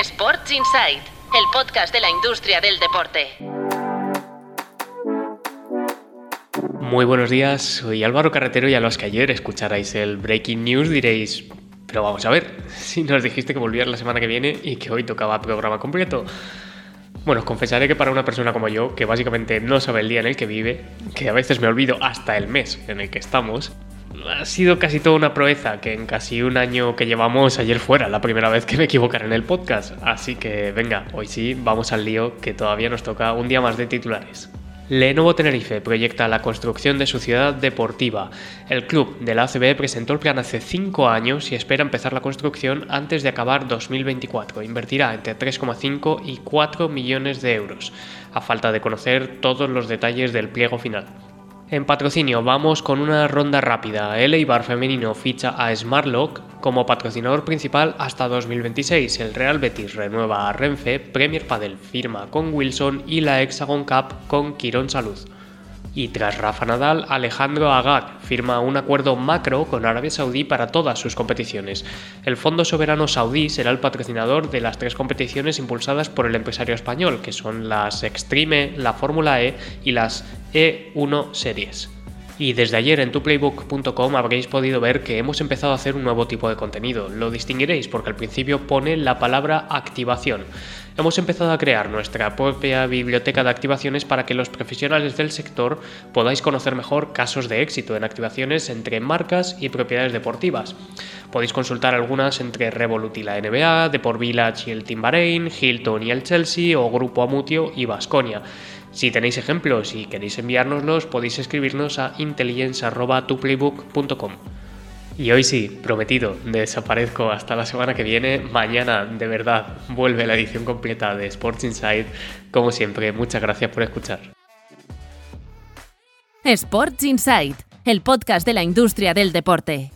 Sports Insight, el podcast de la industria del deporte. Muy buenos días, soy Álvaro Carretero y a los que ayer escucharais el Breaking News diréis, pero vamos a ver, si nos dijiste que volvías la semana que viene y que hoy tocaba programa completo. Bueno, os confesaré que para una persona como yo, que básicamente no sabe el día en el que vive, que a veces me olvido hasta el mes en el que estamos, ha sido casi toda una proeza que en casi un año que llevamos ayer fuera la primera vez que me equivocara en el podcast. Así que venga, hoy sí, vamos al lío que todavía nos toca un día más de titulares. Lenovo Tenerife proyecta la construcción de su ciudad deportiva. El club de la ACB presentó el plan hace 5 años y espera empezar la construcción antes de acabar 2024. Invertirá entre 3,5 y 4 millones de euros, a falta de conocer todos los detalles del pliego final. En patrocinio vamos con una ronda rápida. El Eibar femenino ficha a Smartlock como patrocinador principal hasta 2026. El Real Betis renueva a Renfe, Premier Padel firma con Wilson y la Hexagon Cup con Quirón Salud. Y tras Rafa Nadal, Alejandro Agag firma un acuerdo macro con Arabia Saudí para todas sus competiciones. El Fondo Soberano Saudí será el patrocinador de las tres competiciones impulsadas por el empresario español, que son las Extreme, la Fórmula E y las E1 Series. Y desde ayer en tuplaybook.com habréis podido ver que hemos empezado a hacer un nuevo tipo de contenido. Lo distinguiréis porque al principio pone la palabra activación. Hemos empezado a crear nuestra propia biblioteca de activaciones para que los profesionales del sector podáis conocer mejor casos de éxito en activaciones entre marcas y propiedades deportivas. Podéis consultar algunas entre Revolut y la NBA, Deport Village y el Team Bahrein, Hilton y el Chelsea o Grupo Amutio y Vasconia. Si tenéis ejemplos y queréis enviárnoslos, podéis escribirnos a intelligence.tuplaybook.com. Y hoy sí, prometido, desaparezco hasta la semana que viene. Mañana, de verdad, vuelve la edición completa de Sports Inside. Como siempre, muchas gracias por escuchar. Sports Inside, el podcast de la industria del deporte.